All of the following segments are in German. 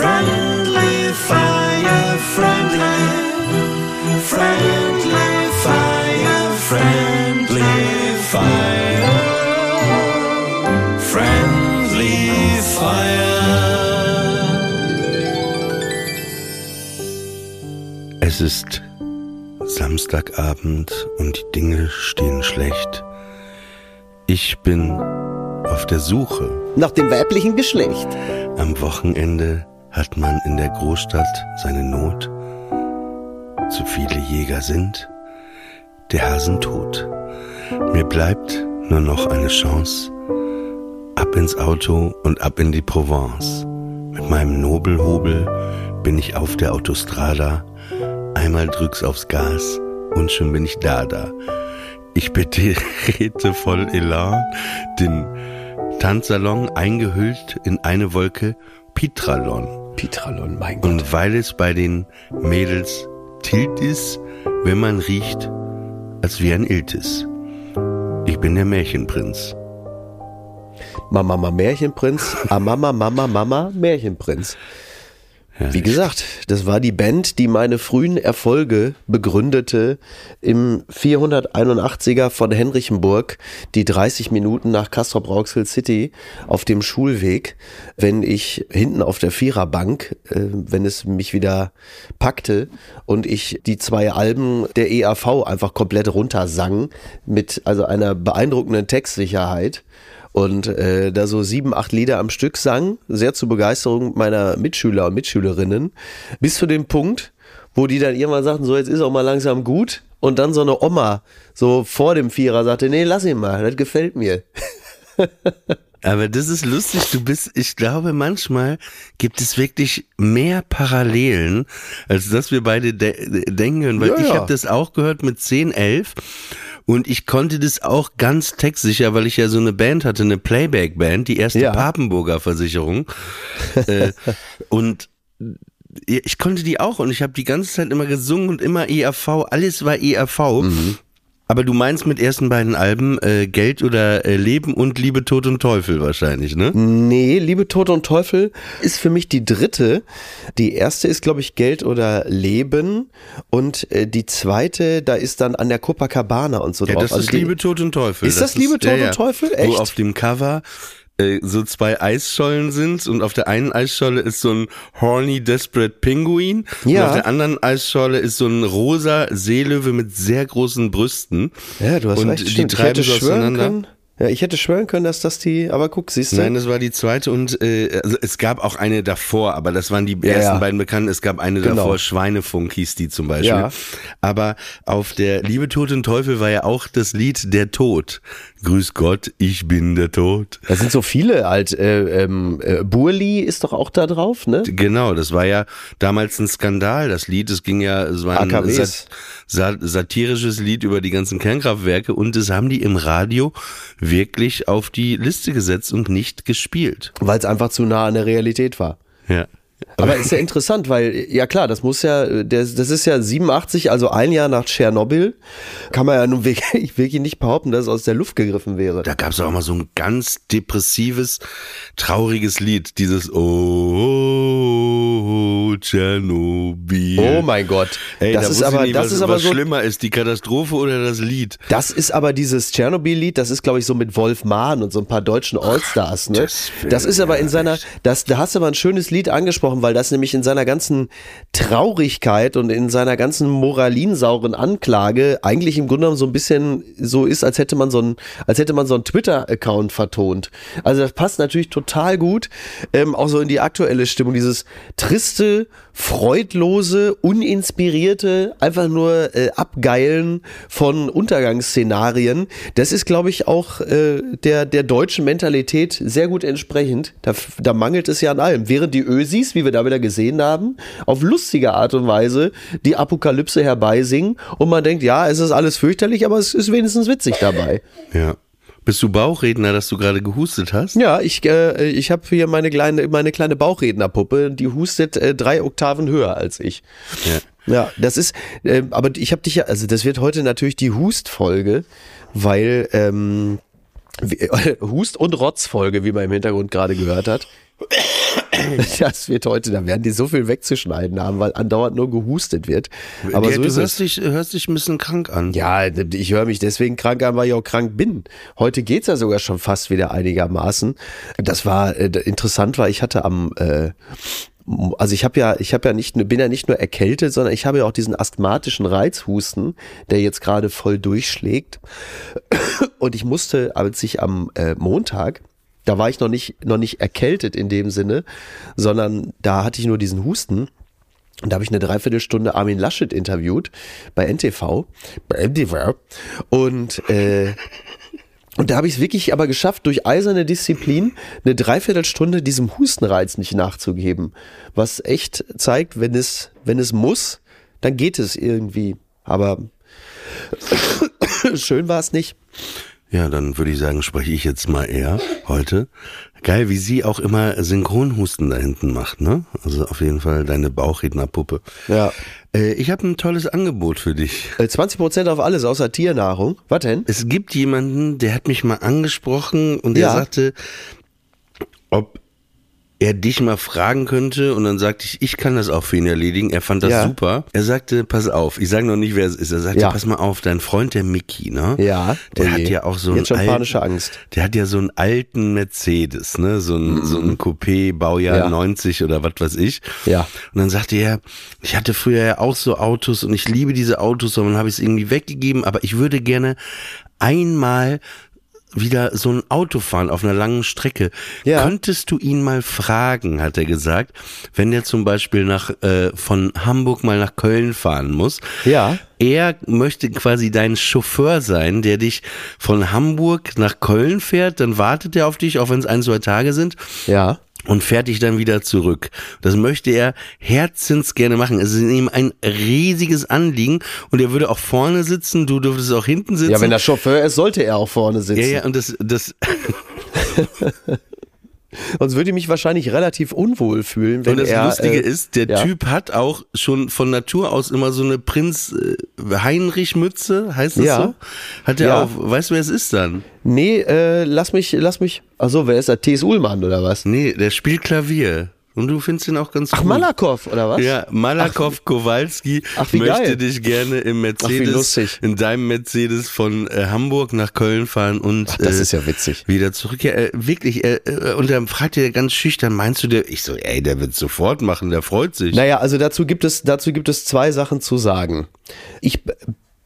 friendly fire, friendly, friendly fire, friendly fire, friendly fire. Es ist Samstagabend und die Dinge stehen schlecht. Ich bin auf der Suche. Nach dem weiblichen Geschlecht. Am Wochenende hat man in der Großstadt seine Not. Zu viele Jäger sind, der Hasen tot. Mir bleibt nur noch eine Chance. Ab ins Auto und ab in die Provence. Mit meinem Nobelhobel bin ich auf der Autostrada. Einmal drück's aufs Gas und schon bin ich da da. Ich betrete voll Elan den Tanzsalon eingehüllt in eine Wolke Pitralon. Pitralon, mein Gott. Und weil es bei den Mädels tilt ist, wenn man riecht, als wie ein Iltis. Ich bin der Märchenprinz. Mama, Mama, Märchenprinz. Ah, Mama, Mama, Mama, Märchenprinz. Wie gesagt, das war die Band, die meine frühen Erfolge begründete im 481er von Henrichenburg, die 30 Minuten nach Castrop Rauxel City auf dem Schulweg, wenn ich hinten auf der Viererbank, äh, wenn es mich wieder packte und ich die zwei Alben der EAV einfach komplett runtersang mit also einer beeindruckenden Textsicherheit und äh, da so sieben, acht Lieder am Stück sang, sehr zur Begeisterung meiner Mitschüler und Mitschülerinnen, bis zu dem Punkt, wo die dann irgendwann sagten, so jetzt ist auch mal langsam gut und dann so eine Oma so vor dem Vierer sagte, nee, lass ihn mal, das gefällt mir. Aber das ist lustig, du bist, ich glaube, manchmal gibt es wirklich mehr Parallelen, als dass wir beide de denken, weil Ja, ich ja. habe das auch gehört mit 10, 11 und ich konnte das auch ganz textsicher, weil ich ja so eine Band hatte, eine Playback-Band, die erste Ja. Papenburger Versicherung äh, und ich konnte die auch und ich habe die ganze Zeit immer gesungen und immer ERV, alles war ERV. Aber du meinst mit ersten beiden Alben äh, Geld oder äh, Leben und Liebe, Tod und Teufel wahrscheinlich, ne? Nee, Liebe, Tod und Teufel ist für mich die dritte. Die erste ist, glaube ich, Geld oder Leben. Und äh, die zweite, da ist dann an der Copacabana und so Ja, drauf. das ist die- Liebe, Tod und Teufel. Ist das Liebe, Tod und Teufel? Echt? Wo auf dem Cover äh, so zwei Eisschollen sind und auf der einen Eisscholle ist so ein horny desperate Pinguin und Ja. auf der anderen Eisscholle ist so ein rosa Seelöwe mit sehr großen Brüsten. Ja, du hast und recht. die stimmt. Ich treiben hätte schwören auseinander. können. Ja, ich hätte schwören können, dass das die, aber guck, siehst du? Nein, das war die zweite und äh, also es gab auch eine davor, aber das waren die Ja, ersten ja. beiden bekannten. Es gab eine Genau. davor, Schweinefunk hieß die zum Beispiel. Ja. Aber auf der Liebe Tod und Teufel war ja auch das Lied Der Tod. Grüß Gott, ich bin der Tod. Da sind so viele halt. Äh, ähm, äh, Burli ist doch auch da drauf, ne? Genau, das war ja damals ein Skandal, das Lied. Es ging ja, es war ein sat sat satirisches Lied über die ganzen Kernkraftwerke und das haben die im Radio wirklich auf die Liste gesetzt und nicht gespielt. Weil es einfach zu nah an der Realität war. Ja. Aber ist ja interessant, weil, ja klar, das muss ja, das, das ist ja 87, also ein Jahr nach Tschernobyl, kann man ja nun wirklich, wirklich nicht behaupten, dass es aus der Luft gegriffen wäre. Da gab es auch mal so ein ganz depressives, trauriges Lied. Dieses Oh, Oh, Tschernobyl. Oh mein Gott. Ey, das da ist aber, ich nicht, das was, ist aber was so. schlimmer ist, die Katastrophe oder das Lied. Das ist aber dieses Tschernobyl-Lied, das ist, glaube ich, so mit Wolf Mahn und so ein paar deutschen Allstars, ne? das Das ist aber in seiner, das, da hast du aber ein schönes Lied angesprochen, weil das nämlich in seiner ganzen Traurigkeit und in seiner ganzen moralinsauren Anklage eigentlich im Grunde genommen so ein bisschen so ist, als hätte man so ein, als hätte man so einen Twitter-Account vertont. Also das passt natürlich total gut, ähm, auch so in die aktuelle Stimmung, dieses triste, freudlose, uninspirierte, einfach nur äh, Abgeilen von Untergangsszenarien. Das ist, glaube ich, auch äh, der, der deutschen Mentalität sehr gut entsprechend. Da, da mangelt es ja an allem. Während die Ösis, wie wir da wieder gesehen haben, auf lustige Art und Weise die Apokalypse herbeisingen und man denkt, ja, es ist alles fürchterlich, aber es ist wenigstens witzig dabei. Ja. Bist du Bauchredner, dass du gerade gehustet hast? Ja, ich, äh, ich habe hier meine kleine, meine kleine Bauchrednerpuppe, die hustet äh, drei Oktaven höher als ich. Ja. Ja, das ist, äh, aber ich habe dich ja, also das wird heute natürlich die Hust-Folge, weil ähm, Hust- und Rotz-Folge, wie man im Hintergrund gerade gehört hat. Das wird heute, da werden die so viel wegzuschneiden haben, weil andauernd nur gehustet wird. Aber ja, so du hörst dich, hörst dich ein bisschen krank an. Ja, ich höre mich deswegen krank an, weil ich auch krank bin. Heute geht's ja sogar schon fast wieder einigermaßen. Das war äh, interessant, weil ich hatte am äh, also ich habe ja, ich habe ja nicht, nur- bin ja nicht nur erkältet, sondern ich habe ja auch diesen asthmatischen Reizhusten, der jetzt gerade voll durchschlägt. Und ich musste, als ich am äh, Montag, da war ich noch nicht, noch nicht erkältet in dem Sinne, sondern da hatte ich nur diesen Husten. Und da habe ich eine Dreiviertelstunde Armin Laschet interviewt bei NTV. Bei NTV. Und, äh, und da habe ich es wirklich aber geschafft, durch eiserne Disziplin eine Dreiviertelstunde diesem Hustenreiz nicht nachzugeben. Was echt zeigt, wenn es, wenn es muss, dann geht es irgendwie. Aber schön war es nicht. Ja, dann würde ich sagen, spreche ich jetzt mal eher heute. Geil, wie sie auch immer Synchronhusten da hinten macht, ne? Also auf jeden Fall deine Bauchrednerpuppe. Ja. Äh, ich habe ein tolles Angebot für dich. Äh, 20% auf alles außer Tiernahrung. Was denn? Es gibt jemanden, der hat mich mal angesprochen und der Ja. sagte, ob er dich mal fragen könnte und dann sagte ich, ich kann das auch für ihn erledigen. Er fand das Ja. super. Er sagte, pass auf, ich sage noch nicht, wer es ist. Er sagte, Ja. pass mal auf, dein Freund der Mickey, ne? Ja, Der oh hat ja auch so einen Jetzt schon alten, Angst. Der hat ja so einen alten Mercedes, ne? So ein, so ein Coupé, Baujahr Mhm. Ja. 90 oder was weiß ich. Ja. Und dann sagte er, ich hatte früher ja auch so Autos und ich liebe diese Autos und dann habe ich es irgendwie weggegeben, aber ich würde gerne einmal wieder so ein Auto fahren auf einer langen Strecke. Ja. Könntest du ihn mal fragen, hat er gesagt, wenn der zum Beispiel nach äh, von Hamburg mal nach Köln fahren muss. Ja. Er möchte quasi dein Chauffeur sein, der dich von Hamburg nach Köln fährt, dann wartet er auf dich, auch wenn es ein, zwei Tage sind Ja. Und fährt dich dann wieder zurück. Das möchte er herzens gerne machen. Es ist ihm ein riesiges Anliegen und er würde auch vorne sitzen, du dürftest auch hinten sitzen. Ja, wenn er Chauffeur ist, sollte er auch vorne sitzen. ja, ja, und das, das, Sonst würde ich mich wahrscheinlich relativ unwohl fühlen, wenn und das er. Lustige äh, ist, der ja. Typ hat auch schon von Natur aus immer so eine Prinz äh, Heinrich Mütze, heißt das Ja. so? Hat er Ja. auch, weißt du, wer es ist dann? Nee, äh, lass mich, lass mich. Achso, wer ist der? T.S. Ullmann oder was? Nee, der spielt Klavier. Und du findest ihn auch ganz Ach, gut. Malakow oder was? Ja, Malakow Kowalski Ach, möchte geil. dich gerne im Mercedes, lustig. in deinem Mercedes von äh, Hamburg nach Köln fahren und Ach, das äh, ist ja witzig. wieder zurück. Ja, äh, wirklich. Äh, äh, und dann fragt er ganz schüchtern, meinst du der? Ich so, ey, der wird sofort machen, der freut sich. Naja, also dazu gibt es, dazu gibt es zwei Sachen zu sagen. Ich b-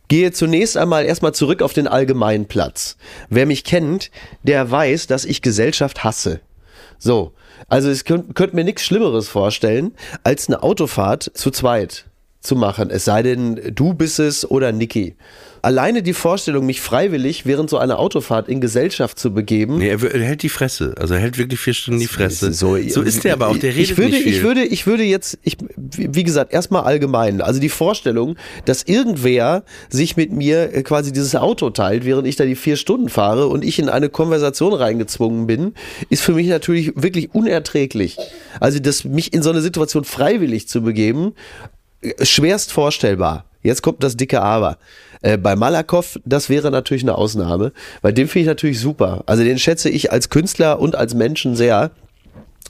gehe zunächst einmal erstmal zurück auf den allgemeinen Platz. Wer mich kennt, der weiß, dass ich Gesellschaft hasse. So. Also es könnt, könnt mir nichts Schlimmeres vorstellen, als eine Autofahrt zu zweit zu machen. Es sei denn, du bist es oder Niki. Alleine die Vorstellung, mich freiwillig während so einer Autofahrt in Gesellschaft zu begeben, Nee, er, er hält die Fresse. Also er hält wirklich vier Stunden die Fresse. So, So, ist der aber auch, der redet ich würde, nicht viel. Ich würde, ich würde jetzt, ich, wie wie gesagt, erstmal allgemein. Also die Vorstellung, dass irgendwer sich mit mir äh, quasi dieses Auto teilt, während ich da die vier Stunden fahre und ich in eine Konversation reingezwungen bin, ist für mich natürlich wirklich unerträglich. Also das, mich in so eine Situation freiwillig zu begeben, äh, schwerst vorstellbar. Jetzt kommt das dicke Aber. Äh, bei Malakow, das wäre natürlich eine Ausnahme, weil den finde ich natürlich super. Also den schätze ich als Künstler und als Menschen sehr.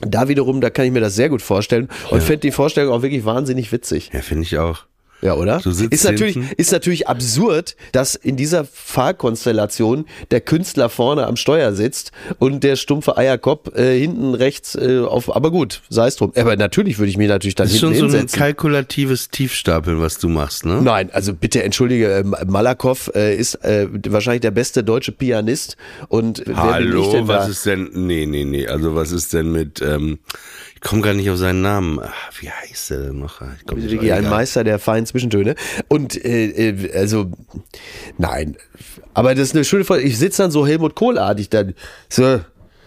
Da wiederum, da kann ich mir das sehr gut vorstellen und Ja. finde die Vorstellung auch wirklich wahnsinnig witzig. Ja, finde ich auch. Ja, oder? Ist, natürlich, hinten. ist natürlich absurd, dass in dieser Fahrkonstellation der Künstler vorne am Steuer sitzt und der stumpfe Eierkopf äh, hinten rechts äh, auf. Aber gut, sei es drum. Aber natürlich würde ich mich natürlich dann Das ist hinten schon so ein kalkulatives Tiefstapeln, was du machst, ne? Nein, also bitte entschuldige, äh, Malakoff äh, ist äh, wahrscheinlich der beste deutsche Pianist und ich Hallo, was ist denn, nee, nee, nee, also was ist denn mit, ähm, komme gar nicht auf seinen Namen. Ach, wie heißt der denn noch? Ich komm ein egal. Meister der feinen Zwischentöne. Und äh, äh, also, nein. Aber das ist eine schöne Frage. Ich sitze dann so Helmut Kohl-artig dann. So,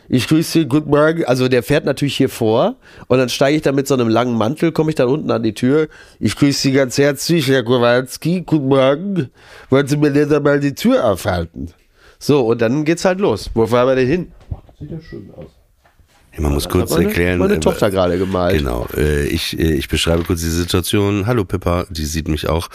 ich grüße Sie, guten Morgen. Also der fährt natürlich hier vor und dann steige ich da mit so einem langen Mantel, komme ich dann unten an die Tür. Ich grüße Sie ganz herzlich, Herr Kowalski. Guten Morgen. Wollen Sie mir denn da mal die Tür aufhalten? So, und dann geht's halt los. Wo fahren wir denn hin? Sieht ja schön aus. Man muss kurz meine, erklären. Meine äh, Tochter gerade gemalt. Genau, äh, ich, äh, ich beschreibe kurz die Situation. Hallo Pippa, die sieht mich auch.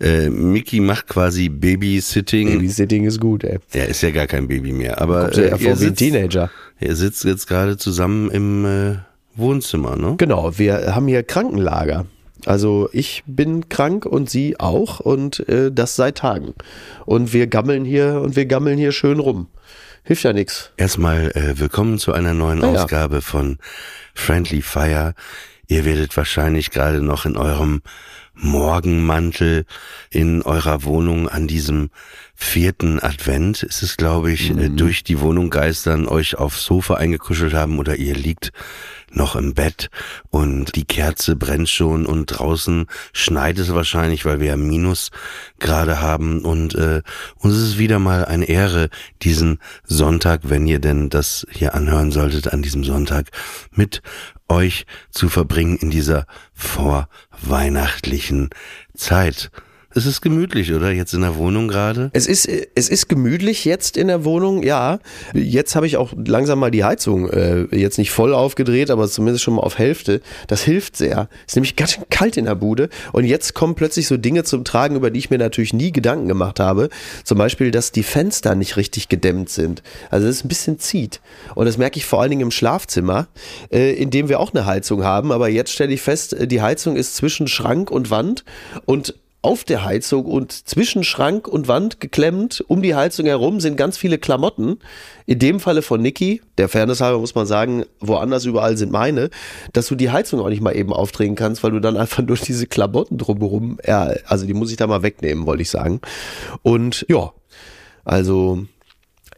Äh, Mickey macht quasi Babysitting. Babysitting ist gut, ey. Er ist ja gar kein Baby mehr, aber Kommt ja äh, vor sitzt, Teenager. er sitzt jetzt gerade zusammen im äh, Wohnzimmer, ne? Genau, wir haben hier Krankenlager. Also ich bin krank und sie auch und äh, das seit Tagen. Und wir gammeln hier und wir gammeln hier schön rum. Hilft ja nix. Erstmal äh, willkommen zu einer neuen ja. Ausgabe von Friendly Fire. Ihr werdet wahrscheinlich gerade noch in eurem Morgenmantel in eurer Wohnung an diesem vierten Advent. Ist es, glaube ich, äh, durch die Wohnung geistern, euch aufs Sofa eingekuschelt haben oder ihr liegt noch im Bett und die Kerze brennt schon und draußen schneit es wahrscheinlich, weil wir ja Minus gerade haben. Und äh, uns ist es wieder mal eine Ehre, diesen Sonntag, wenn ihr denn das hier anhören solltet, an diesem Sonntag mit euch zu verbringen in dieser vorweihnachtlichen Zeit. Es ist gemütlich, oder? Jetzt in der Wohnung gerade? Es ist, es ist gemütlich jetzt in der Wohnung, ja. Jetzt habe ich auch langsam mal die Heizung äh, jetzt nicht voll aufgedreht, aber zumindest schon mal auf Hälfte. Das hilft sehr. ist nämlich ganz schön kalt in der Bude. Und jetzt kommen plötzlich so Dinge zum Tragen, über die ich mir natürlich nie Gedanken gemacht habe. Zum Beispiel, dass die Fenster nicht richtig gedämmt sind. Also es ein bisschen zieht. Und das merke ich vor allen Dingen im Schlafzimmer, äh, in dem wir auch eine Heizung haben. Aber jetzt stelle ich fest, äh, die Heizung ist zwischen Schrank und Wand und auf der Heizung und zwischen Schrank und Wand geklemmt, um die Heizung herum sind ganz viele Klamotten. In dem Falle von Niki, der Fairness halber muss man sagen, woanders überall sind meine, dass du die Heizung auch nicht mal eben aufdrehen kannst, weil du dann einfach nur diese Klamotten drumherum, ja, also die muss ich da mal wegnehmen, wollte ich sagen. Und ja, also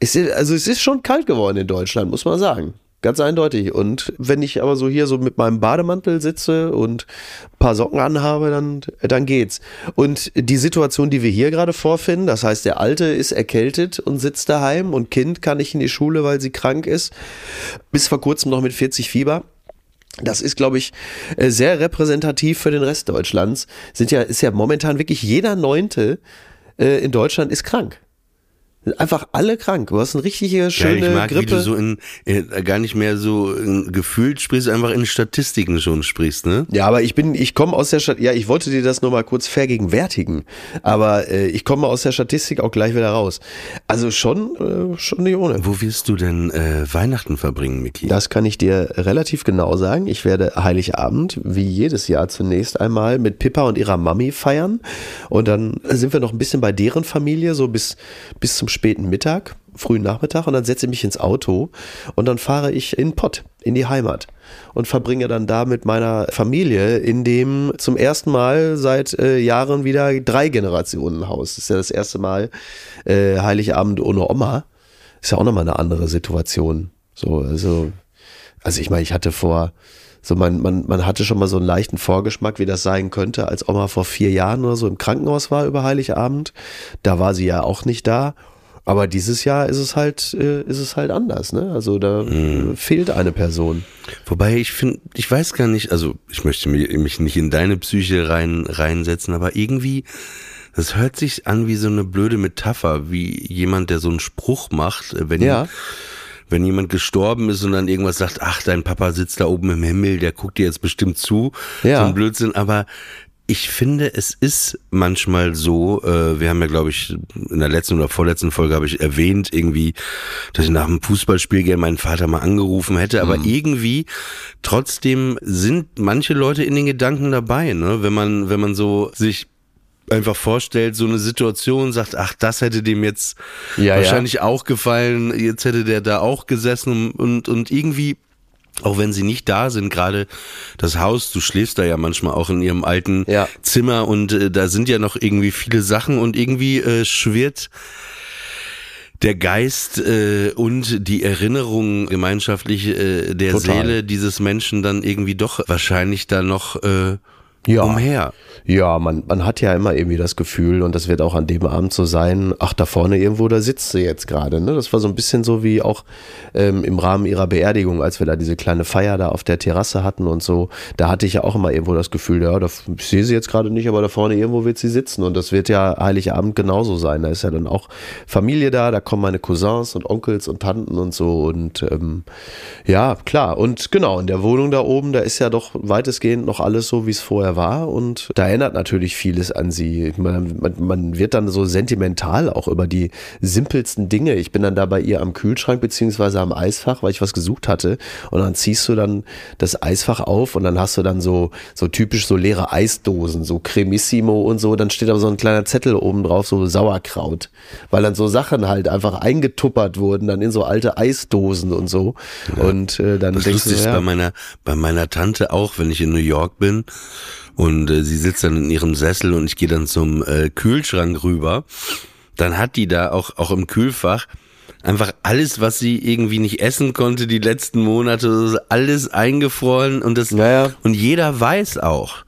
es ist, also es ist schon kalt geworden in Deutschland, muss man sagen. Ganz eindeutig. Und wenn ich aber so hier so mit meinem Bademantel sitze und ein paar Socken anhabe, dann, dann geht's. Und die Situation, die wir hier gerade vorfinden, das heißt, der Alte ist erkältet und sitzt daheim und Kind kann nicht in die Schule, weil sie krank ist, bis vor kurzem noch mit 40 Fieber. Das ist, glaube ich, äh, sehr repräsentativ für den Rest Deutschlands. Sind ja, ist ja momentan wirklich jeder Neunte äh, in Deutschland ist krank. Sind Einfach alle krank. Du hast eine richtige schöne ich mag, wie Grippe. du so in, äh, gar nicht mehr so in, gefühlt sprichst, einfach in Statistiken schon sprichst, ne? Ja, aber ich bin, ich komme aus der Stadt. Ja, ich wollte dir das nur mal kurz vergegenwärtigen, aber äh, ich komme aus der Statistik auch gleich wieder raus. Also schon, äh, schon nicht ohne. Wo wirst du denn äh, Weihnachten verbringen, Miki? Das kann ich dir relativ genau sagen. Ich werde Heiligabend, wie jedes Jahr zunächst einmal, mit Pippa und ihrer Mami feiern. Und dann sind wir noch ein bisschen bei deren Familie, so bis, bis zum späten Mittag, frühen Nachmittag. Und dann setze ich mich ins Auto und dann fahre ich in Pott, in die Heimat. Und verbringe dann da mit meiner Familie in dem zum ersten Mal seit äh, Jahren wieder drei Generationen Haus. Das ist ja das erste Mal äh, Heiligabend ohne Oma. Ist ja auch nochmal eine andere Situation. So, also, also ich meine, ich hatte vor, so man, man, man hatte schon mal so einen leichten Vorgeschmack, wie das sein könnte, als Oma vor vier Jahren oder so im Krankenhaus war über Heiligabend. Da war sie ja auch nicht da. Aber dieses Jahr ist es halt, äh, ist es halt anders, ne? Also da äh, fehlt eine Person. Wobei ich finde, ich weiß gar nicht, also ich möchte mich, mich nicht in deine Psyche rein reinsetzen, aber irgendwie, das hört sich an wie so eine blöde Metapher, wie jemand, der so einen Spruch macht, äh, wenn Ja. wenn jemand gestorben ist und dann irgendwas sagt, ach, dein Papa sitzt da oben im Himmel, der guckt dir jetzt bestimmt zu, Ja. so ein Blödsinn, aber ich finde, es ist manchmal so, äh, wir haben ja, glaube ich, in der letzten oder vorletzten Folge habe ich erwähnt, irgendwie, dass ich nach einem Fußballspiel gerne meinen Vater mal angerufen hätte, aber mhm. irgendwie trotzdem sind manche Leute in den Gedanken dabei, ne? Wenn man, wenn man so sich einfach vorstellt, so eine Situation, sagt, ach, das hätte dem jetzt ja, wahrscheinlich ja. auch gefallen, jetzt hätte der da auch gesessen und, und irgendwie auch wenn sie nicht da sind, gerade das Haus, du schläfst da ja manchmal auch in ihrem alten ja. Zimmer und äh, da sind ja noch irgendwie viele Sachen und irgendwie äh, schwirrt der Geist äh, und die Erinnerung gemeinschaftlich äh, der Total. Seele dieses Menschen dann irgendwie doch wahrscheinlich da noch äh, ja. umher. Ja, man, man hat ja immer irgendwie das Gefühl, und das wird auch an dem Abend so sein, ach, da vorne irgendwo, da sitzt sie jetzt gerade. Ne? Das war so ein bisschen so wie auch ähm, im Rahmen ihrer Beerdigung, als wir da diese kleine Feier da auf der Terrasse hatten und so. Da hatte ich ja auch immer irgendwo das Gefühl, ja, da, ich sehe sie jetzt gerade nicht, aber da vorne irgendwo wird sie sitzen. Und das wird ja Heiligabend genauso sein. Da ist ja dann auch Familie da, da kommen meine Cousins und Onkels und Tanten und so. Und ähm, ja, klar. Und genau, in der Wohnung da oben, da ist ja doch weitestgehend noch alles so, wie es vorher war. Und da erinnert natürlich vieles an sie. Man, man, man, wird dann so sentimental auch über die simpelsten Dinge. Ich bin dann da bei ihr am Kühlschrank beziehungsweise am Eisfach, weil ich was gesucht hatte. Und dann ziehst du dann das Eisfach auf und dann hast du dann so, so typisch so leere Eisdosen, so Cremissimo und so. Dann steht aber so ein kleiner Zettel oben drauf, so Sauerkraut. Weil dann so Sachen halt einfach eingetuppert wurden, dann in so alte Eisdosen und so. Ja. Und äh, dann das denkst du, ja, bei meiner, bei meiner Tante auch, wenn ich in New York bin und äh, sie sitzt dann in ihrem Sessel und ich gehe dann zum äh, Kühlschrank rüber, dann hat die da auch, auch im Kühlfach einfach alles, was sie irgendwie nicht essen konnte die letzten Monate, alles eingefroren und das, naja. und jeder weiß auch,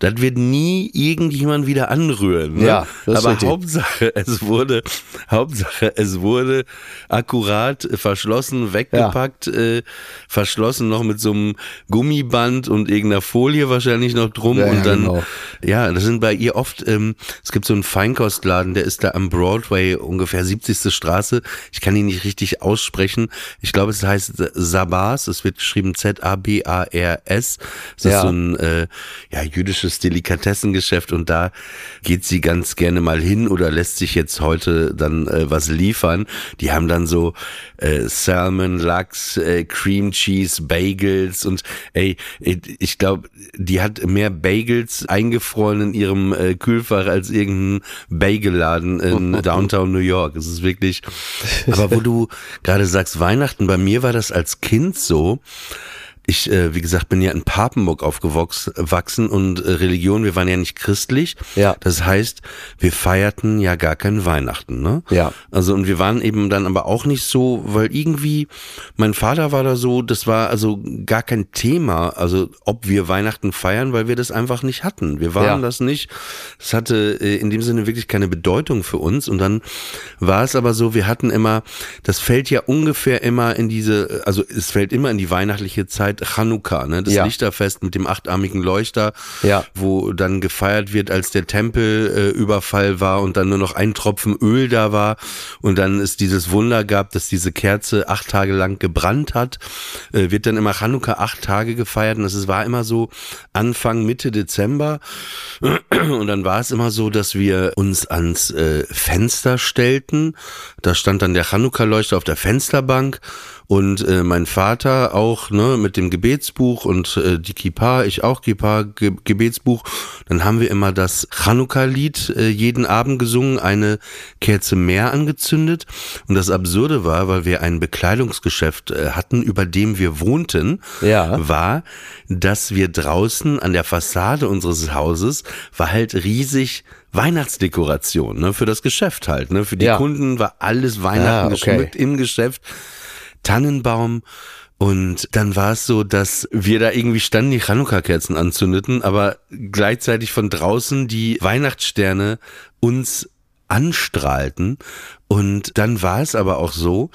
das wird nie irgendjemand wieder anrühren. Ne? Ja, das Aber ist Hauptsache, es wurde, Hauptsache, es wurde akkurat verschlossen, weggepackt, ja. äh, verschlossen noch mit so einem Gummiband und irgendeiner Folie wahrscheinlich noch drum ja, und dann, genau. ja, das sind bei ihr oft, ähm, es gibt so einen Feinkostladen, der ist da am Broadway, ungefähr 70. Straße. Ich kann ihn nicht richtig aussprechen. Ich glaube, es heißt Sabars, es wird geschrieben Z-A-B-A-R-S. Das ja. ist so ein, äh, ja, jüdisches klassisches Delikatessengeschäft und da geht sie ganz gerne mal hin oder lässt sich jetzt heute dann äh, was liefern. Die haben dann so äh, Salmon, Lachs, äh, Cream Cheese, Bagels und ey, ich glaube, die hat mehr Bagels eingefroren in ihrem äh, Kühlfach als irgendein Bagelladen in Downtown New York. Es ist wirklich, aber wo du gerade sagst Weihnachten, bei mir war das als Kind so, ich, äh, wie gesagt, bin ja in Papenburg aufgewachsen und äh, Religion, wir waren ja nicht christlich. Ja. Das heißt, wir feierten ja gar kein Weihnachten, ne? Ja. Also und wir waren eben dann aber auch nicht so, weil irgendwie mein Vater war da so, das war also gar kein Thema, also ob wir Weihnachten feiern, weil wir das einfach nicht hatten. Wir waren ja. das nicht. Es hatte äh, in dem Sinne wirklich keine Bedeutung für uns und dann war es aber so, wir hatten immer, das fällt ja ungefähr immer in diese, also es fällt immer in die weihnachtliche Zeit Chanukka, ne? das ja. Lichterfest mit dem achtarmigen Leuchter, ja. wo dann gefeiert wird, als der Tempelüberfall äh, war und dann nur noch ein Tropfen Öl da war und dann es dieses Wunder gab, dass diese Kerze acht Tage lang gebrannt hat, äh, wird dann immer Chanukka acht Tage gefeiert und es war immer so Anfang, Mitte Dezember und dann war es immer so, dass wir uns ans äh, Fenster stellten, da stand dann der Chanukka-Leuchter auf der Fensterbank und äh, mein Vater auch ne mit dem Gebetsbuch und äh, die Kippa, ich auch Kippa Ge Gebetsbuch. Dann haben wir immer das Chanukka-Lied äh, jeden Abend gesungen, eine Kerze mehr angezündet. Und das Absurde war, weil wir ein Bekleidungsgeschäft äh, hatten, über dem wir wohnten, ja. war, dass wir draußen an der Fassade unseres Hauses war halt riesig Weihnachtsdekoration, ne, für das Geschäft halt, ne, für die ja. Kunden war alles Weihnachten ah, okay. geschmückt im Geschäft. Tannenbaum. Und dann war es so, dass wir da irgendwie standen, die Chanukka-Kerzen anzündeten, aber gleichzeitig von draußen die Weihnachtssterne uns anstrahlten. Und dann war es aber auch so,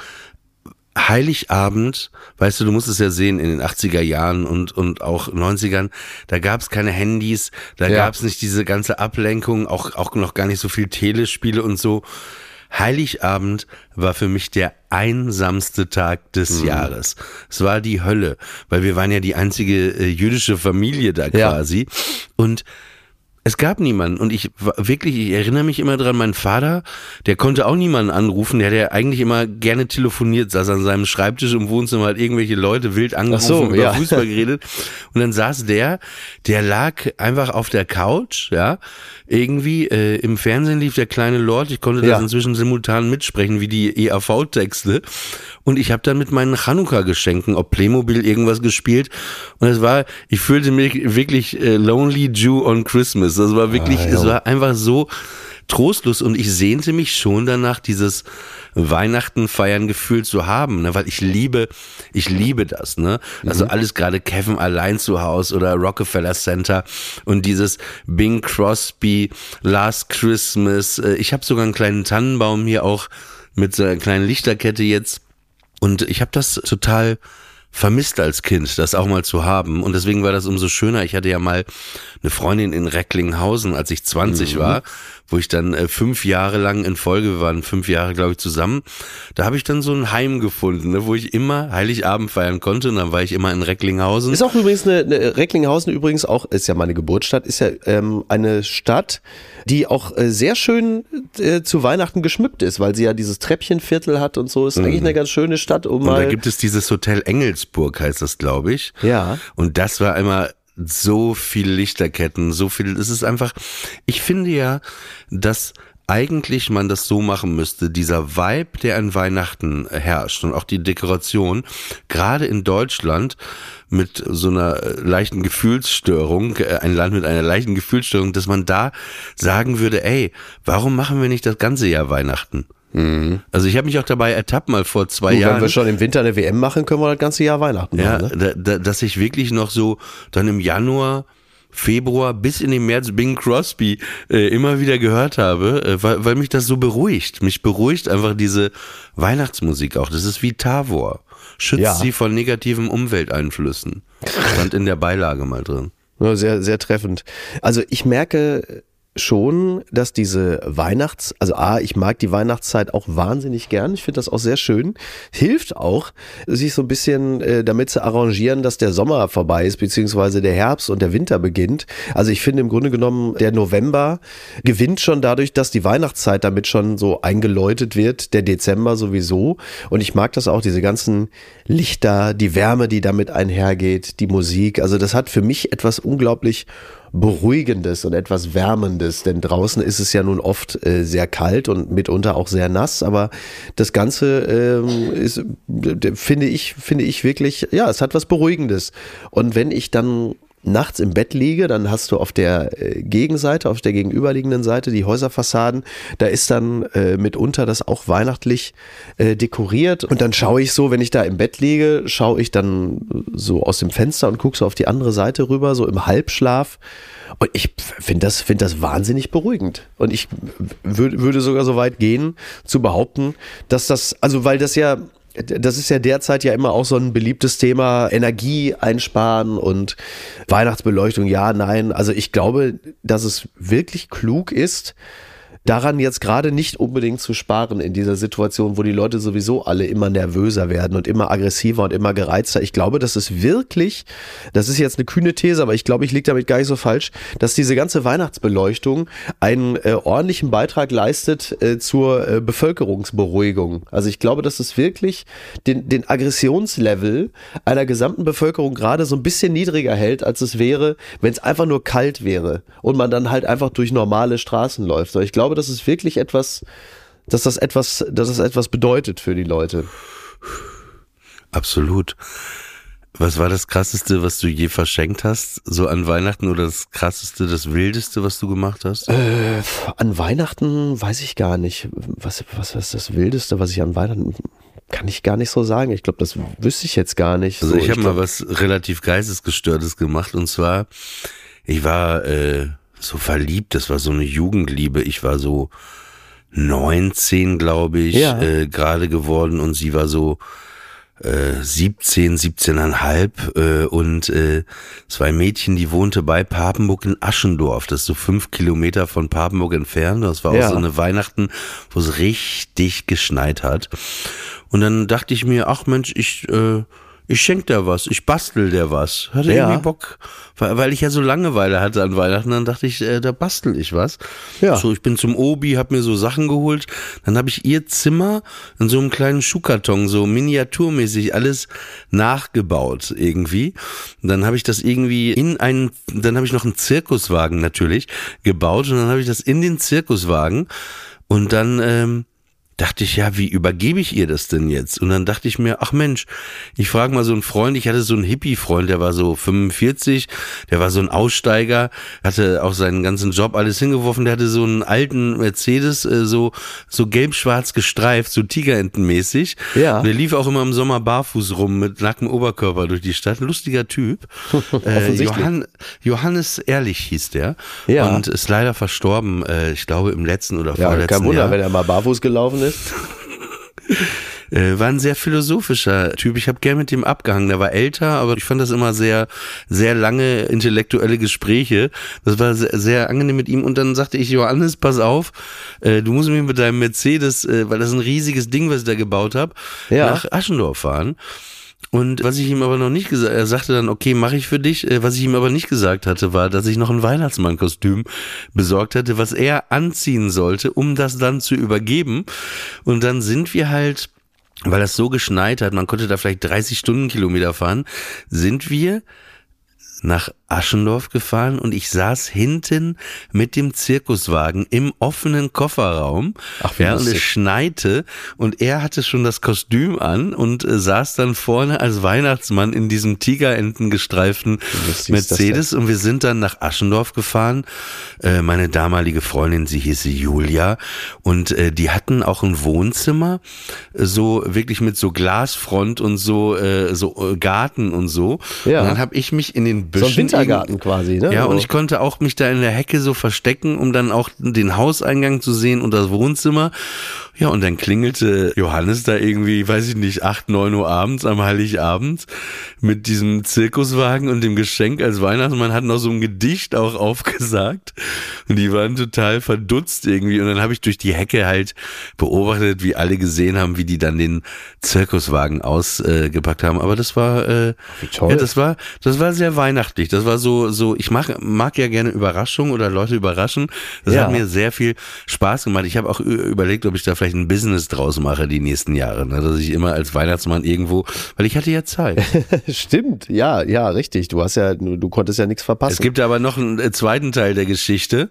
Heiligabend, weißt du, du musst es ja sehen, in den 80er Jahren und, und auch 90ern, da gab es keine Handys, da ja. gab es nicht diese ganze Ablenkung, auch, auch noch gar nicht so viel Telespiele und so. Heiligabend war für mich der einsamste Tag des mhm. Jahres. Es war die Hölle, weil wir waren ja die einzige äh, jüdische Familie da quasi. Ja. Und Es gab niemanden. Und ich wirklich, ich erinnere mich immer dran, mein Vater, der konnte auch niemanden anrufen, der hat ja eigentlich immer gerne telefoniert, saß an seinem Schreibtisch im Wohnzimmer, hat irgendwelche Leute wild angerufen, so, über ja. Fußball geredet. Und dann saß der, der lag einfach auf der Couch, ja, irgendwie äh, im Fernsehen lief der kleine Lord, ich konnte das Ja. inzwischen simultan mitsprechen, wie die EAV-Texte und ich habe dann mit meinen Chanukka-Geschenken, ob Playmobil irgendwas gespielt und es war, ich fühlte mich wirklich äh, Lonely Jew on Christmas, das war wirklich, Ah, es ja. war einfach so trostlos und ich sehnte mich schon danach, dieses Weihnachten feiern Gefühl zu haben, ne? weil ich liebe, ich liebe das, ne? Also alles gerade Kevin allein zu Hause oder Rockefeller Center und dieses Bing Crosby Last Christmas. Äh, Ich habe sogar einen kleinen Tannenbaum hier auch mit so einer kleinen Lichterkette jetzt und ich habe das total vermisst als Kind, das auch mal zu haben. Und deswegen war das umso schöner. Ich hatte ja mal eine Freundin in Recklinghausen, als ich 20 war, wo ich dann äh, fünf Jahre lang in Folge, wir waren fünf Jahre, glaube ich, zusammen. Da habe ich dann so ein Heim gefunden, ne, wo ich immer Heiligabend feiern konnte. Und dann war ich immer in Recklinghausen. Ist auch übrigens eine, eine Recklinghausen übrigens auch, ist ja meine Geburtsstadt, ist ja ähm, eine Stadt, die auch äh, sehr schön äh, zu Weihnachten geschmückt ist, weil sie ja dieses Treppchenviertel hat und so. Ist eigentlich eine ganz schöne Stadt, um Mhm. Und da gibt es dieses Hotel Engelsburg, heißt das, glaube ich. Ja. Und das war immer so viele Lichterketten, so viel. Es ist einfach, ich finde ja, dass eigentlich man das so machen müsste, dieser Vibe, der an Weihnachten herrscht und auch die Dekoration, gerade in Deutschland mit so einer äh, leichten Gefühlsstörung, äh, ein Land mit einer leichten Gefühlsstörung, dass man da sagen würde, ey, warum machen wir nicht das ganze Jahr Weihnachten? Also ich habe mich auch dabei ertappt mal vor zwei Du, Jahren. wenn wir schon im Winter eine WM machen, können wir das ganze Jahr Weihnachten Ja, machen. Ne? da, da, dass ich wirklich noch so dann im Januar, Februar bis in den März Bing Crosby äh, immer wieder gehört habe, äh, weil, weil mich das so beruhigt. Mich beruhigt einfach diese Weihnachtsmusik auch. Das ist wie Tavor. Schützt Ja. sie vor negativen Umwelteinflüssen. Stand in der Beilage mal drin. Ja, sehr, sehr treffend. Also ich merke schon, dass diese Weihnachts, also A, ich mag die Weihnachtszeit auch wahnsinnig gern. Ich finde das auch sehr schön. Hilft auch, sich so ein bisschen äh, damit zu arrangieren, dass der Sommer vorbei ist, beziehungsweise der Herbst und der Winter beginnt. Also ich finde im Grunde genommen, der November gewinnt schon dadurch, dass die Weihnachtszeit damit schon so eingeläutet wird, der Dezember sowieso. Und ich mag das auch, diese ganzen Lichter, die Wärme, die damit einhergeht, die Musik. Also das hat für mich etwas unglaublich Beruhigendes und etwas Wärmendes, denn draußen ist es ja nun oft äh, sehr kalt und mitunter auch sehr nass, aber das Ganze ähm, ist, finde ich, finde ich wirklich, ja, es hat was Beruhigendes. Und wenn ich dann nachts im Bett liege, dann hast du auf der äh, Gegenseite, auf der gegenüberliegenden Seite die Häuserfassaden, da ist dann äh, mitunter das auch weihnachtlich äh, dekoriert. Und dann schaue ich so, wenn ich da im Bett liege, schaue ich dann so aus dem Fenster und gucke so auf die andere Seite rüber, so im Halbschlaf. Und ich finde das, finde das wahnsinnig beruhigend. Und ich würd, würde sogar so weit gehen, zu behaupten, dass das, also weil das ja, das ist ja derzeit ja immer auch so ein beliebtes Thema, Energie einsparen und Weihnachtsbeleuchtung, ja, nein. Also ich glaube, dass es wirklich klug ist, daran jetzt gerade nicht unbedingt zu sparen in dieser Situation, wo die Leute sowieso alle immer nervöser werden und immer aggressiver und immer gereizter. Ich glaube, das ist wirklich, das ist jetzt eine kühne These, aber ich glaube, ich liege damit gar nicht so falsch, dass diese ganze Weihnachtsbeleuchtung einen äh, ordentlichen Beitrag leistet äh, zur äh, Bevölkerungsberuhigung. Also ich glaube, dass es wirklich den, den Aggressionslevel einer gesamten Bevölkerung gerade so ein bisschen niedriger hält, als es wäre, wenn es einfach nur kalt wäre und man dann halt einfach durch normale Straßen läuft. Ich glaube, das ist wirklich etwas, dass das etwas, dass das etwas bedeutet für die Leute. Absolut. Was war das krasseste, was du je verschenkt hast, so an Weihnachten oder das krasseste, das wildeste, was du gemacht hast? Äh, an Weihnachten weiß ich gar nicht. Was, was ist das Wildeste, was ich an Weihnachten kann ich gar nicht so sagen. Ich glaube, das wüsste ich jetzt gar nicht. Also so, ich habe mal was relativ geistesgestörtes gemacht und zwar, ich war äh, so verliebt, das war so eine Jugendliebe. Ich war so 19, glaube ich, Ja. äh, gerade geworden und sie war so äh, 17, 17,5 äh, und äh, zwei Mädchen, die wohnte bei Papenburg in Aschendorf. Das ist so fünf Kilometer von Papenburg entfernt. Das war Ja. auch so eine Weihnachten, wo es richtig geschneit hat. Und dann dachte ich mir, ach Mensch, ich äh, ich schenk dir was, ich bastel dir was. Hatte Ja. irgendwie Bock, weil, weil ich ja so Langeweile hatte an Weihnachten, dann dachte ich, äh, da bastel ich was. Ja. So, ich bin zum Obi, hab mir so Sachen geholt, dann habe ich ihr Zimmer in so einem kleinen Schuhkarton, so miniaturmäßig alles nachgebaut irgendwie. Und dann habe ich das irgendwie in einen, dann habe ich noch einen Zirkuswagen natürlich gebaut und dann habe ich das in den Zirkuswagen und dann ähm, dachte ich, ja, wie übergebe ich ihr das denn jetzt? Und dann dachte ich mir, ach Mensch, ich frage mal so einen Freund, ich hatte so einen Hippie-Freund, der war so 45, der war so ein Aussteiger, hatte auch seinen ganzen Job alles hingeworfen, der hatte so einen alten Mercedes, äh, so, so gelb-schwarz gestreift, so Tigerentenmäßig. Ja. Und der lief auch immer im Sommer barfuß rum mit nacktem Oberkörper durch die Stadt. Lustiger Typ. äh. Johann, Johannes Ehrlich hieß der. Ja. Und ist leider verstorben, äh, ich glaube im letzten oder Ja, vorletzten kein Wunder, Jahr. wenn er mal barfuß gelaufen ist. Äh, war ein sehr philosophischer Typ. Ich habe gern mit dem abgehangen. Der war älter, aber ich fand das immer sehr, sehr lange intellektuelle Gespräche. Das war sehr, sehr angenehm mit ihm. Und dann sagte ich, Johannes, pass auf, äh, du musst mir mit deinem Mercedes, äh, weil das ist ein riesiges Ding, was ich da gebaut habe, Ja. nach Aschendorf fahren. Und was ich ihm aber noch nicht gesagt, er sagte dann, okay, mache ich für dich. Äh, Was ich ihm aber nicht gesagt hatte, war, dass ich noch ein Weihnachtsmannkostüm besorgt hatte, was er anziehen sollte, um das dann zu übergeben. Und dann sind wir halt, weil das so geschneit hat, man konnte da vielleicht 30 Stundenkilometer fahren, sind wir nach Aschendorf gefahren und ich saß hinten mit dem Zirkuswagen im offenen Kofferraum. Ach, ja, und es lustig. schneite und er hatte schon das Kostüm an und äh, saß dann vorne als Weihnachtsmann in diesem Tigerenten gestreiften lustig ist das Mercedes und wir sind dann nach Aschendorf gefahren. Äh, meine damalige Freundin, sie hieß Julia und äh, die hatten auch ein Wohnzimmer, äh, so wirklich mit so Glasfront und so äh, so äh, Garten und so. Ja. Und dann habe ich mich in den So Büschen ein Wintergarten quasi, ne? ja, und So. ich konnte auch mich da in der Hecke so verstecken, um dann auch den Hauseingang zu sehen und das Wohnzimmer. Ja, und dann klingelte Johannes da irgendwie, weiß ich nicht, acht, neun Uhr abends am Heiligabend mit diesem Zirkuswagen und dem Geschenk als Weihnachtsmann hat noch so ein Gedicht auch aufgesagt. Und die waren total verdutzt irgendwie. Und dann habe ich durch die Hecke halt beobachtet, wie alle gesehen haben, wie die dann den Zirkuswagen ausgepackt haben. Aber das war, äh, Wie toll. ja, das war, das war sehr weihnachtlich. Das war so, so, ich mag, mag ja gerne Überraschungen oder Leute überraschen. Das Ja. hat mir sehr viel Spaß gemacht. Ich habe auch überlegt, ob ich da vielleicht ein Business draus mache die nächsten Jahre. Ne? Dass ich immer als Weihnachtsmann irgendwo, weil ich hatte ja Zeit. Stimmt, ja, ja, richtig. Du hast ja, du, konntest ja nichts verpassen. Es gibt aber noch einen äh, zweiten Teil der Geschichte.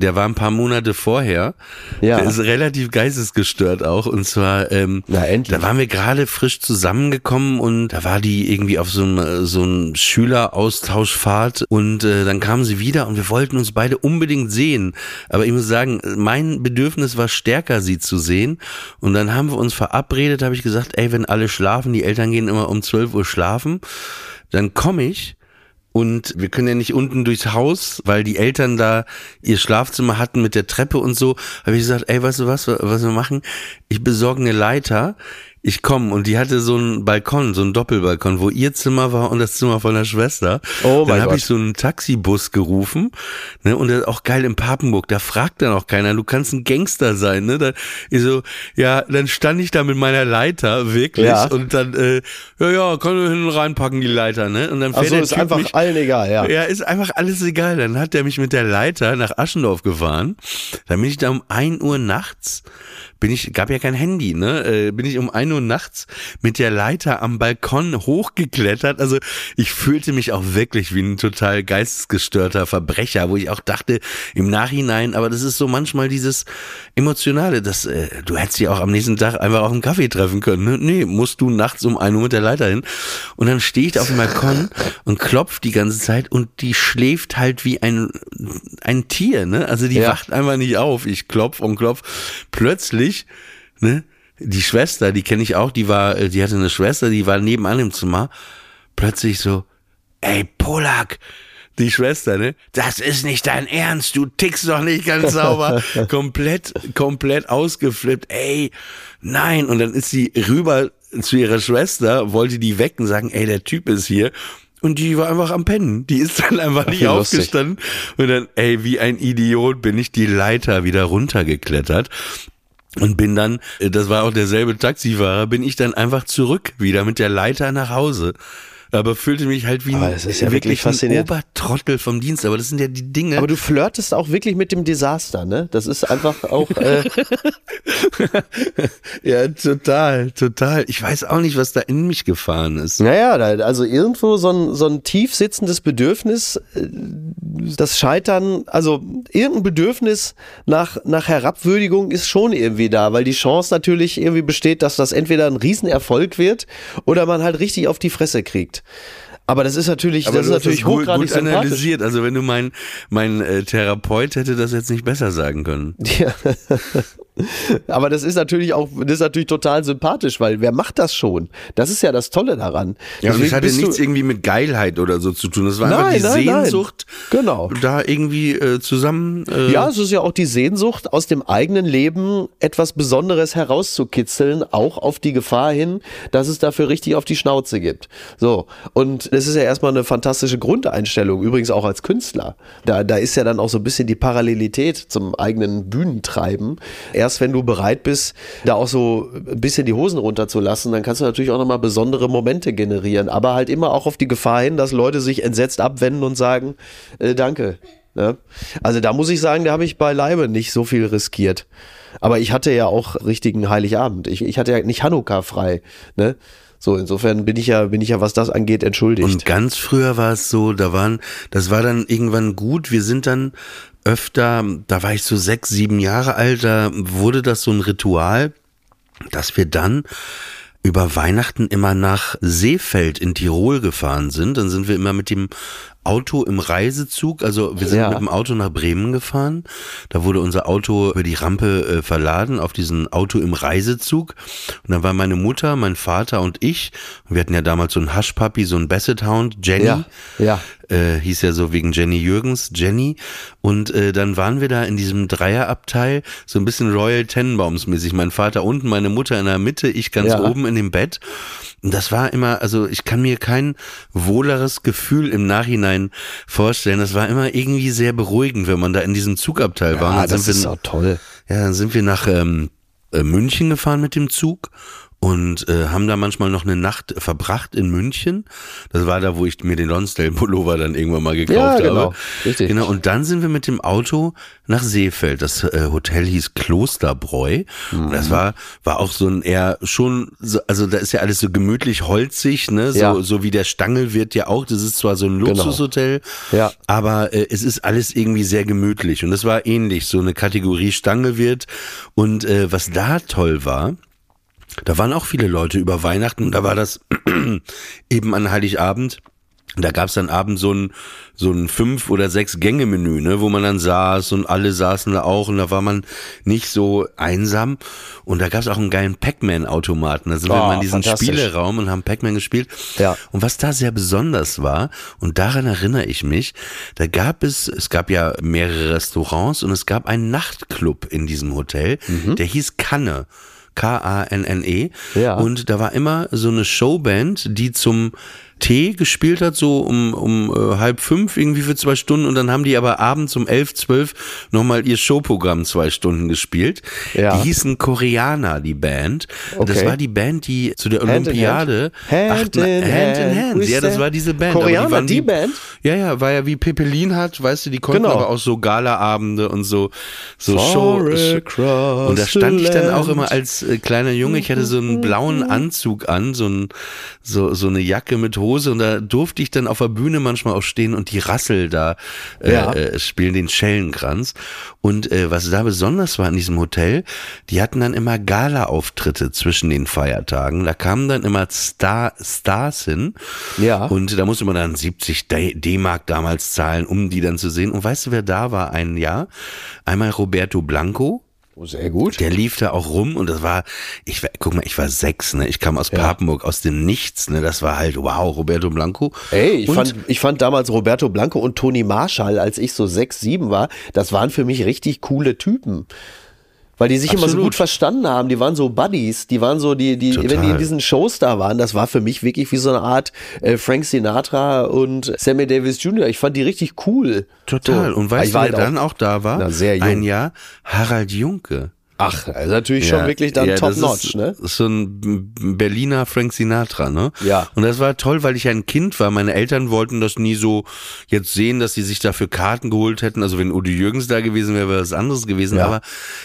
Der war ein paar Monate vorher. Ja. Der ist relativ geistesgestört auch. Und zwar, ähm, Na, endlich. da waren wir gerade frisch zusammengekommen und da war die irgendwie auf so einem äh, so einem Schüleraustauschfahrt und äh, dann kamen sie wieder und wir wollten uns beide unbedingt sehen. Aber ich muss sagen, mein Bedürfnis war stärker, sie zu sehen. Und dann haben wir uns verabredet, habe ich gesagt, ey, wenn alle schlafen, die Eltern gehen immer um 12 Uhr schlafen, dann komme ich und wir können ja nicht unten durchs Haus, weil die Eltern da ihr Schlafzimmer hatten mit der Treppe und so. Habe ich gesagt, ey, weißt du was, was wir machen? Ich besorge eine Leiter. Ich komme und die hatte so einen Balkon, so einen Doppelbalkon, wo ihr Zimmer war und das Zimmer von der Schwester. Oh dann mein habe Gott. ich so einen Taxibus gerufen, ne, und das ist auch geil in Papenburg, da fragt dann auch keiner, du kannst ein Gangster sein, ne? Da, ich so, ja, dann stand ich da mit meiner Leiter, wirklich, Ja. und dann, äh, ja, ja, kann du hinten reinpacken, die Leiter, ne? Und dann fährt also der ist Typ einfach mich, allen egal, ja. ja, ist einfach alles egal. Dann hat der mich mit der Leiter nach Aschendorf gefahren. Dann bin ich da um 1 Uhr nachts, bin ich, gab ja kein Handy, ne? Äh, bin ich um 1 Uhr nachts mit der Leiter am Balkon hochgeklettert. Also ich fühlte mich auch wirklich wie ein total geistesgestörter Verbrecher, wo ich auch dachte im Nachhinein, aber das ist so manchmal dieses Emotionale, dass äh, du hättest dich auch am nächsten Tag einfach auf einen Kaffee treffen können. Ne? Nee, musst du nachts um 1 Uhr mit der Leiter hin. Und dann stehe ich da auf dem Balkon und klopf die ganze Zeit und die schläft halt wie ein, ein Tier, ne? Also die Ja. wacht einfach nicht auf. Ich klopf und klopf. Plötzlich, ne? Die Schwester, die kenne ich auch, die war, äh, die hatte eine Schwester, die war nebenan im Zimmer. Plötzlich so, ey, Polak, die Schwester, ne? Das ist nicht dein Ernst, du tickst doch nicht ganz sauber. komplett, komplett ausgeflippt, ey, nein. Und dann ist sie rüber zu ihrer Schwester, wollte die wecken, sagen, ey, der Typ ist hier. Und die war einfach am Pennen. Die ist dann einfach nicht wie lustig. aufgestanden. Und dann, ey, wie ein Idiot bin ich die Leiter wieder runtergeklettert. Und bin dann, äh, das war auch derselbe Taxifahrer, bin ich dann einfach zurück wieder mit der Leiter nach Hause aber fühlte mich halt wie ein, ja wirklich, ein Obertrottel vom Dienst. Aber das sind ja die Dinge. Aber du flirtest auch wirklich mit dem Desaster, ne? Das ist einfach auch. Äh ja, total, total. Ich weiß auch nicht, was da in mich gefahren ist. Naja, also irgendwo so ein, so ein tief sitzendes Bedürfnis, äh, das Scheitern, also irgendein Bedürfnis nach, nach Herabwürdigung ist schon irgendwie da, weil die Chance natürlich irgendwie besteht, dass das entweder ein Riesenerfolg wird oder man halt richtig auf die Fresse kriegt. Aber das ist natürlich, Aber das ist natürlich das hochgradig gut, gut analysiert. Also wenn du mein, mein äh, Therapeut hätte das jetzt nicht besser sagen können. Ja. Aber das ist natürlich auch, das ist natürlich total sympathisch, weil wer macht das schon? Das ist ja das Tolle daran. Ja, und es hatte nichts irgendwie mit Geilheit oder so zu tun. Das war nein, einfach die nein, Sehnsucht, nein. genau. da irgendwie äh, zusammen. Äh ja, es ist ja auch die Sehnsucht, aus dem eigenen Leben etwas Besonderes herauszukitzeln, auch auf die Gefahr hin, dass es dafür richtig auf die Schnauze gibt. So. Und das ist ja erstmal eine fantastische Grundeinstellung, übrigens auch als Künstler. Da, da ist ja dann auch so ein bisschen die Parallelität zum eigenen Bühnentreiben. Er erst wenn du bereit bist, da auch so ein bisschen die Hosen runterzulassen, dann kannst du natürlich auch nochmal besondere Momente generieren. Aber halt immer auch auf die Gefahr hin, dass Leute sich entsetzt abwenden und sagen, äh, danke. Ne? Also da muss ich sagen, da habe ich beileibe nicht so viel riskiert. Aber ich hatte ja auch richtigen Heiligabend. Ich, ich hatte ja nicht Hanukkah frei. Ne? So, insofern bin ich ja, bin ich ja, was das angeht, entschuldigt. Und ganz früher war es so, da waren, das war dann irgendwann gut. Wir sind dann öfter, da war ich so sechs, sieben Jahre alt, da wurde das so ein Ritual, dass wir dann über Weihnachten immer nach Seefeld in Tirol gefahren sind. Dann sind wir immer mit dem Auto im Reisezug, also wir sind ja. mit dem Auto nach Bremen gefahren. Da wurde unser Auto über die Rampe äh, verladen auf diesen Auto im Reisezug. Und dann war meine Mutter, mein Vater und ich. Und wir hatten ja damals so einen Hushpuppy, so einen Basset Hound, Jenny. Ja. ja. Äh, hieß ja so wegen Jenny Jürgens, Jenny. Und äh, dann waren wir da in diesem Dreierabteil, so ein bisschen Royal Tenenbaums mäßig. Mein Vater unten, meine Mutter in der Mitte, ich ganz ja. oben in dem Bett. Das war immer, also ich kann mir kein wohleres Gefühl im Nachhinein vorstellen. Das war immer irgendwie sehr beruhigend, wenn man da in diesem Zugabteil ja, war. Ja, das ist wir, auch toll. Ja, dann sind wir nach ähm, äh, München gefahren mit dem Zug und äh, haben da manchmal noch eine Nacht verbracht in München. Das war da, wo ich mir den Lonsdale Pullover dann irgendwann mal gekauft ja, genau, habe. Richtig. Genau. Und dann sind wir mit dem Auto nach Seefeld. Das äh, Hotel hieß Klosterbräu. Mhm. Und das war war auch so ein eher schon, so, also da ist ja alles so gemütlich holzig, ne, so ja. so wie der Stangel wird ja auch. Das ist zwar so ein genau. Luxushotel, genau. ja. aber äh, es ist alles irgendwie sehr gemütlich. Und das war ähnlich so eine Kategorie Stangelwirt. Und äh, was da toll war da waren auch viele Leute über Weihnachten. Da war das eben an Heiligabend. Da gab's dann abends so ein so ein fünf oder sechs Gänge Menü, ne, wo man dann saß und alle saßen da auch und da war man nicht so einsam und da gab's auch einen geilen Pac-Man Automaten. Da sind oh, wir mal in diesen Spieleraum und haben Pac-Man gespielt. Ja. Und was da sehr besonders war und daran erinnere ich mich, da gab es es gab ja mehrere Restaurants und es gab einen Nachtclub in diesem Hotel, mhm. der hieß Kanne. K-A-N-N-E. Ja. Und da war immer so eine Showband, die zum Tee gespielt hat, so um, um äh, halb fünf irgendwie für zwei Stunden und dann haben die aber abends um elf, zwölf nochmal ihr Showprogramm zwei Stunden gespielt. Ja. Die hießen Koreaner, die Band. Okay. Das war die Band, die zu der Hand Olympiade in Hand. Hand, in hand, in hand. Ja, das war diese Band. Koreaner, die, die, Band? Ja, ja, war ja wie Pepelin hat, weißt du, die konnten genau. aber auch so Galaabende und so, so Show. Und da stand ich dann auch immer als äh, kleiner Junge, ich hatte so einen blauen Anzug an, so, ein, so, so eine Jacke mit Hose und da durfte ich dann auf der Bühne manchmal auch stehen und die Rassel da äh, ja. äh, spielen, den Schellenkranz. Und äh, was da besonders war in diesem Hotel, die hatten dann immer Gala-Auftritte zwischen den Feiertagen. Da kamen dann immer Star Stars hin. Ja. Und da musste man dann 70 D-Mark damals zahlen, um die dann zu sehen. Und weißt du, wer da war ein Jahr? Einmal Roberto Blanco. Oh, sehr gut. Der lief da auch rum und das war, ich war, guck mal, ich war sechs, ne? Ich kam aus ja. Papenburg, aus dem Nichts, ne? Das war halt, wow, Roberto Blanco. Ey, ich fand, ich fand damals Roberto Blanco und Toni Marshall, als ich so sechs, sieben war, das waren für mich richtig coole Typen. Weil die sich Absolut. immer so gut verstanden haben. Die waren so Buddies. Die waren so, die, die, Total. wenn die in diesen Shows da waren, das war für mich wirklich wie so eine Art äh, Frank Sinatra und Sammy Davis Jr. Ich fand die richtig cool. Total. So. Und weißt du, wer halt dann auch, auch da war? Na, sehr jung. Ein Jahr? Harald Junke. Ach, das ist natürlich schon wirklich dann top notch, ne? Ist so ein Berliner Frank Sinatra, ne? Ja. Und das war toll, weil ich ein Kind war. Meine Eltern wollten das nie so jetzt sehen, dass sie sich dafür Karten geholt hätten. Also wenn Udo Jürgens da gewesen wäre, wäre was anderes gewesen. Ja. Aber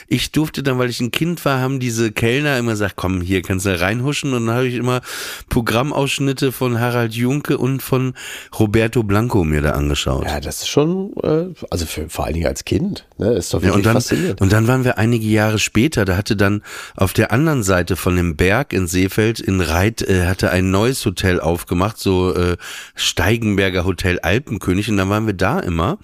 ich durfte dann, weil ich ein Kind war, haben diese Kellner immer gesagt, komm, hier kannst du reinhuschen. Und dann habe ich immer Programmausschnitte von Harald Junke und von Roberto Blanco mir da angeschaut. Ja, das ist schon, äh, also für, vor allen Dingen als Kind, ne? Ist doch Ja, wirklich und dann, faszinierend. und dann waren wir einige Jahre später, da hatte dann auf der anderen Seite von dem Berg in Seefeld in Reit äh, hatte ein neues Hotel aufgemacht, so äh, Steigenberger Hotel Alpenkönig und dann waren wir da immer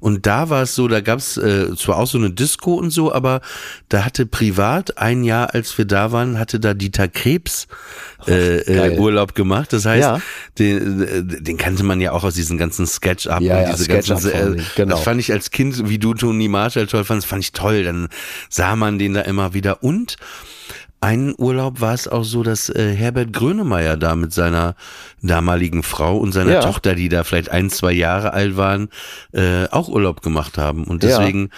und da war es so, da gab's äh, zwar auch so eine Disco und so, aber da hatte privat ein Jahr, als wir da waren, hatte da Dieter Krebs äh, äh. Urlaub gemacht. Das heißt, Ja. den, äh, den kannte man ja auch aus diesen ganzen Sketch-Up Ja, und ja, diese ganzen, allen Dingen, genau. das fand ich als Kind, wie du Toni Marshall toll fandst, fand ich toll. Dann sah man den da immer wieder. Und einen Urlaub war es auch so, dass äh, Herbert Grönemeyer da mit seiner damaligen Frau und seiner Ja. Tochter, die da vielleicht ein, zwei Jahre alt waren, äh, auch Urlaub gemacht haben. Und Ja. deswegen,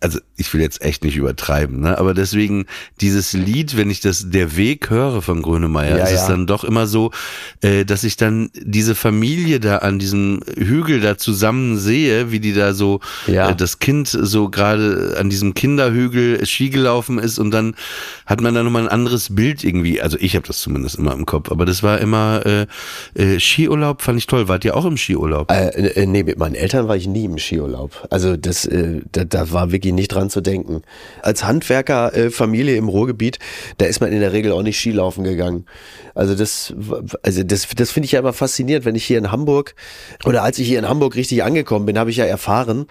also ich will jetzt echt nicht übertreiben, ne? aber deswegen dieses Lied, wenn ich das Der Weg höre von Grönemeyer, Ja, ist es ja. dann doch immer so, äh, dass ich dann diese Familie da an diesem Hügel da zusammen sehe, wie die da so, Ja. äh, das Kind so gerade an diesem Kinderhügel Ski gelaufen ist und dann hat man da nochmal ein anderes Bild irgendwie, also ich habe das zumindest immer im Kopf, aber das war immer äh, äh, Skiurlaub, fand ich toll. Wart ihr auch im Skiurlaub? Äh, äh, nee, mit meinen Eltern war ich nie im Skiurlaub. Also das, äh, da, da war wirklich nicht dran zu denken. Als Handwerkerfamilie äh, im Ruhrgebiet, da ist man in der Regel auch nicht Skilaufen gegangen. Also das, also das, das finde ich ja immer faszinierend, wenn ich hier in Hamburg oder als ich hier in Hamburg richtig angekommen bin, habe ich ja erfahren,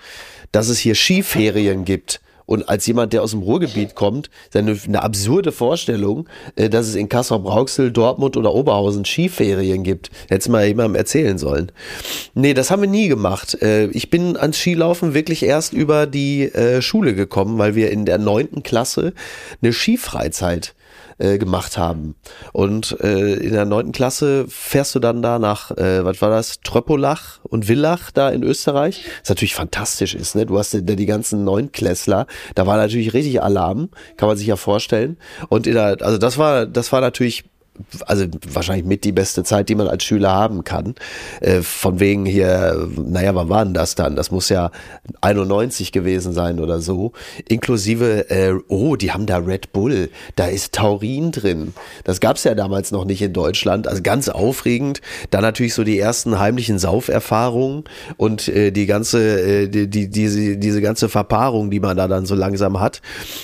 dass es hier Skiferien gibt. Und als jemand, der aus dem Ruhrgebiet kommt, seine eine absurde Vorstellung, äh, dass es in Kassel-Brauxel, Dortmund oder Oberhausen Skiferien gibt. Hätte mal jemandem erzählen sollen. Nee, das haben wir nie gemacht. Äh, Ich bin ans Skilaufen wirklich erst über die äh, Schule gekommen, weil wir in der neunten Klasse eine Skifreizeit äh, gemacht haben. Und äh, in der neunten Klasse fährst du dann da nach, äh, was war das, Tröppolach und Villach da in Österreich. Was natürlich fantastisch ist, ne? Du hast ja die ganzen Neunklässler, da war natürlich richtig Alarm, kann man sich ja vorstellen. Und in der, also das war, das war natürlich also wahrscheinlich mit die beste Zeit, die man als Schüler haben kann. Äh, von wegen hier, naja, wann war denn das dann? Das muss ja 91 gewesen sein oder so. Inklusive, äh, oh, die haben da Red Bull, da ist Taurin drin. Das gab's ja damals noch nicht in Deutschland. Also ganz aufregend. Dann natürlich so die ersten heimlichen Sauferfahrungen und äh, die ganze, die, die, diese, diese ganze Verpaarung, die man da dann so langsam hat.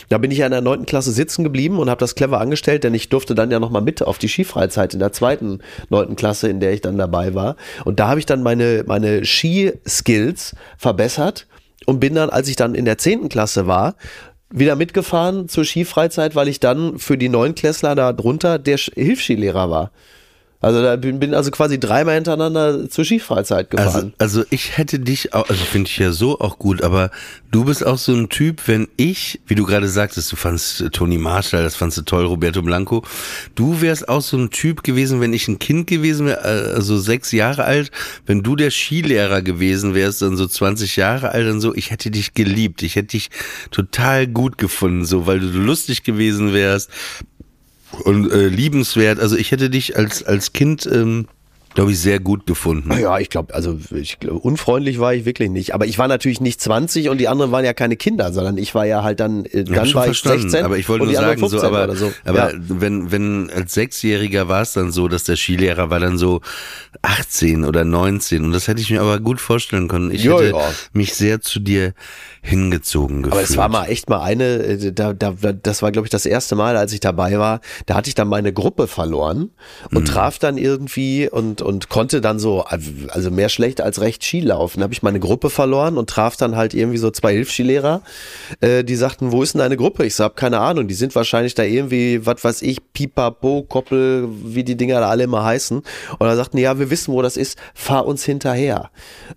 Da bin ich ja in der neunten Klasse sitzen geblieben und habe das clever angestellt, denn ich durfte dann ja noch mal mit auf die Skifreizeit in der zweiten neunten Klasse, in der ich dann dabei war. Und da habe ich dann meine, meine Ski-Skills verbessert und bin dann, als ich dann in der zehnten Klasse war, wieder mitgefahren zur Skifreizeit, weil ich dann für die Neunklässler da drunter der Hilfsskilehrer war. Also da bin, bin also quasi dreimal hintereinander zur Skifreizeit Also, gefahren. also ich hätte dich auch, also finde ich ja so auch gut, aber du bist auch so ein Typ, wenn ich, wie du gerade sagtest, du fandst Toni Marshall, das fandst du toll, Roberto Blanco, du wärst auch so ein Typ gewesen, wenn ich ein Kind gewesen wäre, also sechs Jahre alt, wenn du der Skilehrer gewesen wärst, dann so 20 Jahre alt und so, ich hätte dich geliebt, ich hätte dich total gut gefunden, so, weil du lustig gewesen wärst, und äh, liebenswert. Also ich hätte dich als als Kind, ähm, glaube ich, sehr gut gefunden. Ja, ich glaube, also ich unfreundlich war ich wirklich nicht. Aber ich war natürlich nicht 20 und die anderen waren ja keine Kinder, sondern ich war ja halt dann, äh, dann war ich 16 aber ich wollte nur sagen, so, 15 aber, so. aber ja. wenn, wenn als Sechsjähriger war es dann so, dass der Skilehrer war dann so 18 oder 19 und das hätte ich mir aber gut vorstellen können. Ich Ja, hätte ja. mich sehr zu dir hingezogen gefühlt. Aber es war mal echt mal eine, äh, da, da, das war glaube ich das erste Mal, als ich dabei war, da hatte ich dann meine Gruppe verloren und Mhm. traf dann irgendwie und, und konnte dann so, also mehr schlecht als recht Ski laufen. Da habe ich meine Gruppe verloren und traf dann halt irgendwie so zwei Hilfsskilehrer, äh, die sagten, wo ist denn deine Gruppe? Ich so, hab keine Ahnung, die sind wahrscheinlich da irgendwie, was weiß ich, Pipapo, Koppel, wie die Dinger da alle immer heißen. Und da sagten, ja, wir wissen, wo das ist, fahr uns hinterher.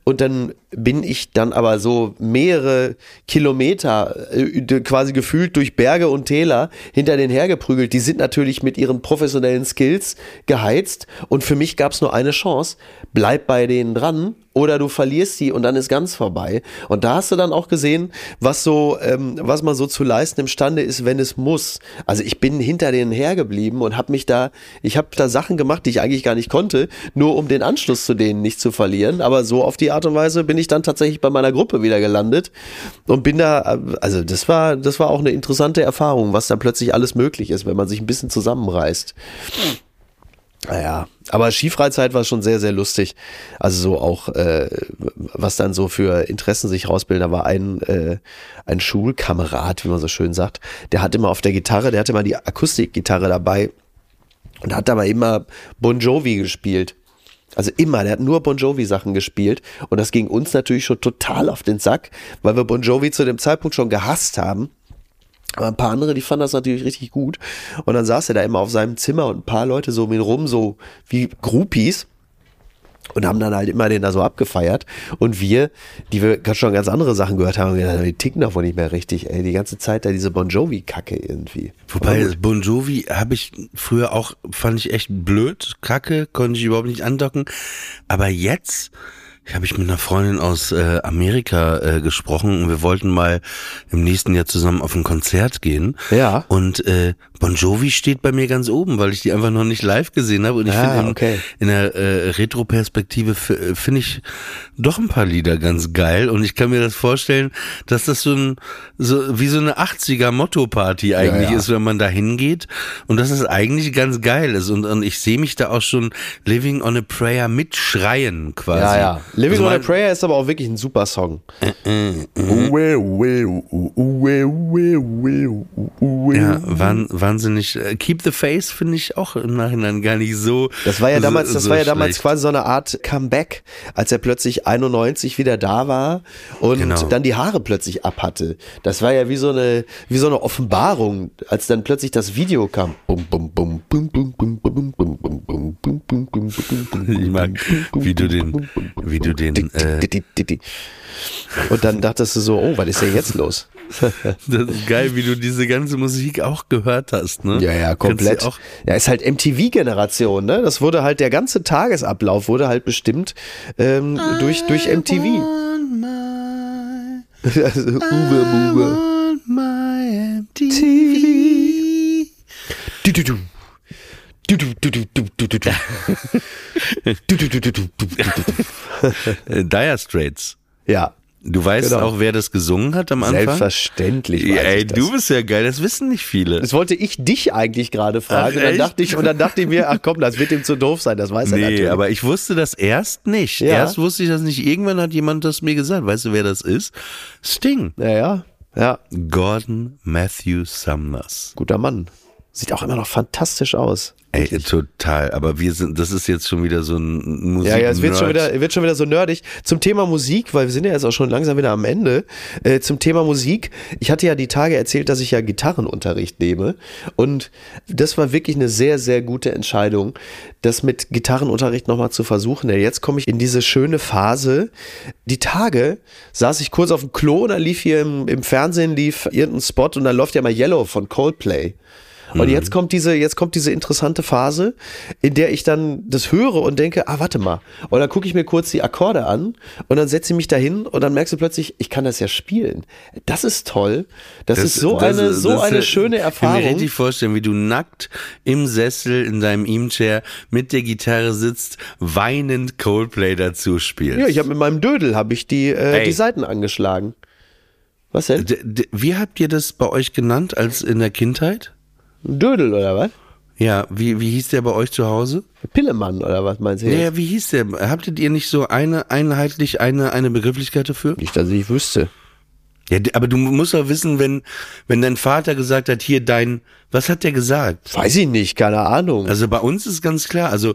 Und dann bin ich dann aber so mehrere Kilometer äh, quasi gefühlt durch Berge und Täler hinter den hergeprügelt. Die sind natürlich mit ihren professionellen Skills geheizt und für mich gab es nur eine Chance, bleib bei denen dran oder du verlierst sie und dann ist ganz vorbei. Und da hast du dann auch gesehen, was so, ähm, was man so zu leisten imstande ist, wenn es muss. Also ich bin hinter denen hergeblieben und habe mich da, ich habe da Sachen gemacht, die ich eigentlich gar nicht konnte, nur um den Anschluss zu denen nicht zu verlieren. Aber so auf die Art und Weise bin ich dann tatsächlich bei meiner Gruppe wieder gelandet und bin da, also das war, das war auch eine interessante Erfahrung, was da plötzlich alles möglich ist, wenn man sich ein bisschen zusammenreißt. Naja, aber Skifreizeit war schon sehr, sehr lustig. Also so auch, äh, was dann so für Interessen sich rausbilden. Da war ein, äh, ein Schulkamerad, wie man so schön sagt, der hat immer auf der Gitarre, der hatte immer die Akustikgitarre dabei und hat aber immer Bon Jovi gespielt. Also immer, der hat nur Bon Jovi Sachen gespielt und das ging uns natürlich schon total auf den Sack, weil wir Bon Jovi zu dem Zeitpunkt schon gehasst haben. Aber ein paar andere, die fanden das natürlich richtig gut. Und dann saß er da immer auf seinem Zimmer und ein paar Leute so um ihn rum, so wie Groupies. Und haben dann halt immer den da so abgefeiert. Und wir, die wir schon ganz andere Sachen gehört haben, die ticken davon nicht mehr richtig, ey. Die ganze Zeit da diese Bon Jovi-Kacke irgendwie. Wobei, Bon Jovi habe ich früher auch, fand ich echt blöd. Kacke, konnte ich überhaupt nicht andocken. Aber jetzt, habe ich mit einer Freundin aus äh, Amerika äh, gesprochen und wir wollten mal im nächsten Jahr zusammen auf ein Konzert gehen. Ja. Und äh, Bon Jovi steht bei mir ganz oben, weil ich die einfach noch nicht live gesehen habe. Und ich Ah, finde, in, okay. in der äh, Retro-Perspektive f- finde ich doch ein paar Lieder ganz geil. Und ich kann mir das vorstellen, dass das so ein, so wie so eine 80er-Motto-Party eigentlich ja. ist, wenn man da hingeht. Und dass es eigentlich ganz geil ist. Und, und ich sehe mich da auch schon Living on a Prayer mitschreien quasi. Ja, ja. Living Also on a Prayer ist aber auch wirklich ein super Song. Ja, wahn, wahnsinnig. Keep the Face finde ich auch im Nachhinein gar nicht so. Das war ja damals, so, das war ja damals quasi so eine Art Comeback, als er plötzlich 91 wieder da war und genau. dann die Haare plötzlich abhatte. Das war ja wie so eine, wie so eine Offenbarung, als dann plötzlich das Video kam. Ich mag, wie du den, wie du den. Äh und dann dachtest du so, oh, was ist denn jetzt los? Das ist geil, wie du diese ganze Musik auch gehört hast, ne? Ja, ja, komplett. Auch, Ja, ist halt MTV-Generation, ne? Das wurde halt, der ganze Tagesablauf wurde halt bestimmt ähm, durch, durch MTV. also, Uwe, Uwe. TV. Du, du, du. Äh, Dire Straits. Ja, Du weißt Genau. auch, wer das gesungen hat am Anfang? selbstverständlich. Ja, ey, du bist ja geil, das wissen nicht viele. Das wollte ich dich eigentlich gerade fragen. Ach, und, dann dachte ich, und dann dachte ich mir, ach komm, das wird ihm zu doof sein, das weiß er Nee, natürlich. aber ich wusste das erst nicht. Ja. Erst wusste ich das nicht. Irgendwann hat jemand das mir gesagt. Weißt du, wer das ist? Sting. ja, ja, ja, Gordon Matthew Sumners. guter Mann. Sieht auch immer noch fantastisch aus. Ey, total. Aber wir sind, das ist jetzt schon wieder so ein Musik. Ja, ja, es wird schon, wieder, wird schon wieder so nerdig. Zum Thema Musik, weil wir sind ja jetzt auch schon langsam wieder am Ende. Äh, zum Thema Musik. Ich hatte ja die Tage erzählt, dass ich ja Gitarrenunterricht nehme. Und das war wirklich eine sehr, sehr gute Entscheidung, das mit Gitarrenunterricht nochmal zu versuchen. Denn jetzt komme ich in diese schöne Phase. Die Tage saß ich kurz auf dem Klo und da lief hier im, im Fernsehen lief irgendein Spot und da läuft ja mal Yellow von Coldplay. Und jetzt kommt diese, jetzt kommt diese interessante Phase, in der ich dann das höre und denke, ah, warte mal. Und dann gucke ich mir kurz die Akkorde an und dann setze ich mich dahin und dann merkst du plötzlich, ich kann das ja spielen. Das ist toll. Das, ist so das- eine, so das- eine schöne Ich kann mir Erfahrung. richtig vorstellen, wie du nackt im Sessel in deinem E-Chair mit der Gitarre sitzt, weinend Coldplay dazu spielst. Ja, ich habe mit meinem Dödel habe ich die, äh, Ey. die Seiten angeschlagen. Was denn? D- wie habt ihr das bei euch genannt als in der Kindheit? Dödel oder was? Ja, wie, wie hieß der bei euch zu Hause? Pillemann oder was meinst du Ja, jetzt? ja, wie hieß der? Habtet ihr nicht so eine einheitlich eine, eine Begrifflichkeit dafür? Nicht, dass ich wüsste. Ja, aber du musst doch wissen, wenn, wenn dein Vater gesagt hat, hier dein, was hat der gesagt? Weiß ich nicht, keine Ahnung. Also bei uns ist ganz klar, also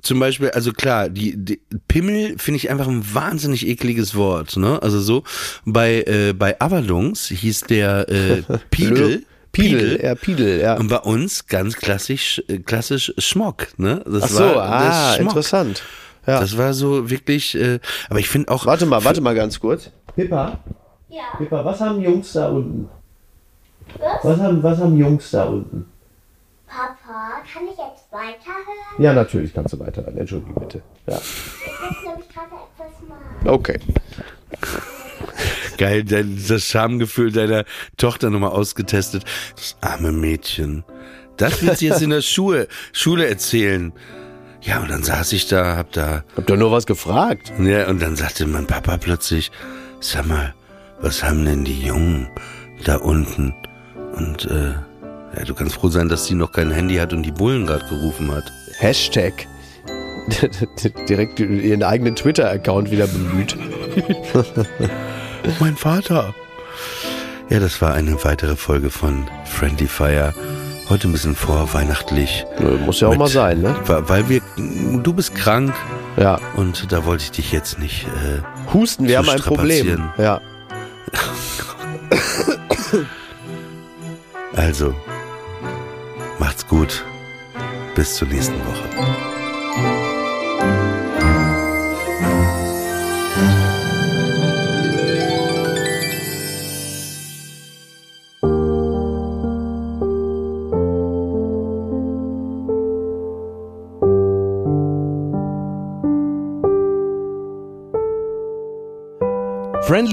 zum Beispiel, also klar, die, die Pimmel finde ich einfach ein wahnsinnig ekliges Wort, ne? Also so bei äh, bei Avalons hieß der äh, Pidel, Piedel, ja, Piedel, ja. und bei uns ganz klassisch äh, klassisch Schmock, ne? Das Ach so, war ah, interessant. Ja. Das war so wirklich, äh, aber ich finde auch, Warte mal, warte mal ganz kurz. Pippa, Ja. Pippa, was haben Jungs da unten? Was? Was haben, was haben Jungs da unten? Papa, kann ich jetzt weiterhören? Ja, natürlich kannst du weiterhören. Entschuldige bitte. Ja. Ich muss nämlich gerade etwas Mal. Okay. Geil, das Schamgefühl deiner Tochter nochmal ausgetestet. Das arme Mädchen. Das wird sie jetzt in der Schule, Schule erzählen. Ja, und dann saß ich da, hab da, Hab doch nur was gefragt. ja, und dann sagte mein Papa plötzlich, sag mal, was haben denn die Jungen da unten? Und, äh, ja, du kannst froh sein, dass sie noch kein Handy hat und die Bullen gerade gerufen hat. Hashtag. Direkt ihren eigenen Twitter-Account wieder bemüht. Mein Vater. Ja, das war eine weitere Folge von Friendly Fire. Heute ein bisschen vorweihnachtlich. Muss ja auch Mit- mal sein, ne? Weil wir, du bist krank Ja. und da wollte ich dich jetzt nicht. Äh, Husten, wir haben ein Problem. strapazieren. Ja. also, macht's gut. Bis zur nächsten Woche.